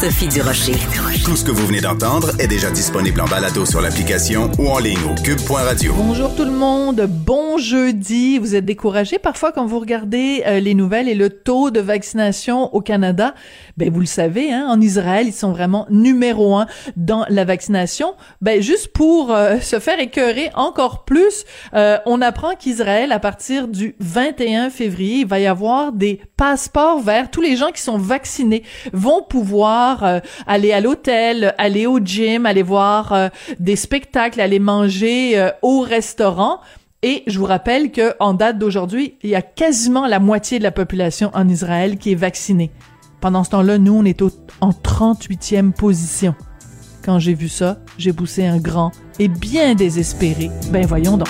Sophie Durocher. Tout ce que vous venez d'entendre est déjà disponible en balado sur l'application ou en ligne au cube.radio. Bonjour tout le monde, bon jeudi. Vous êtes découragé parfois quand vous regardez euh, les nouvelles et le taux de vaccination au Canada? Ben vous le savez, hein, en Israël ils sont vraiment numéro un dans la vaccination. Ben juste pour euh, se faire écœurer encore plus, euh, on apprend qu'Israël à partir du 21 février il va y avoir des passeports vers tous les gens qui sont vaccinés vont pouvoir euh, aller à l'hôtel, aller au gym, aller voir euh, des spectacles, aller manger euh, au restaurant. Et je vous rappelle que en date d'aujourd'hui, il y a quasiment la moitié de la population en Israël qui est vaccinée. Pendant ce temps-là, nous, on est en 38e position. Quand j'ai vu ça, j'ai poussé un grand et bien désespéré. Ben voyons donc.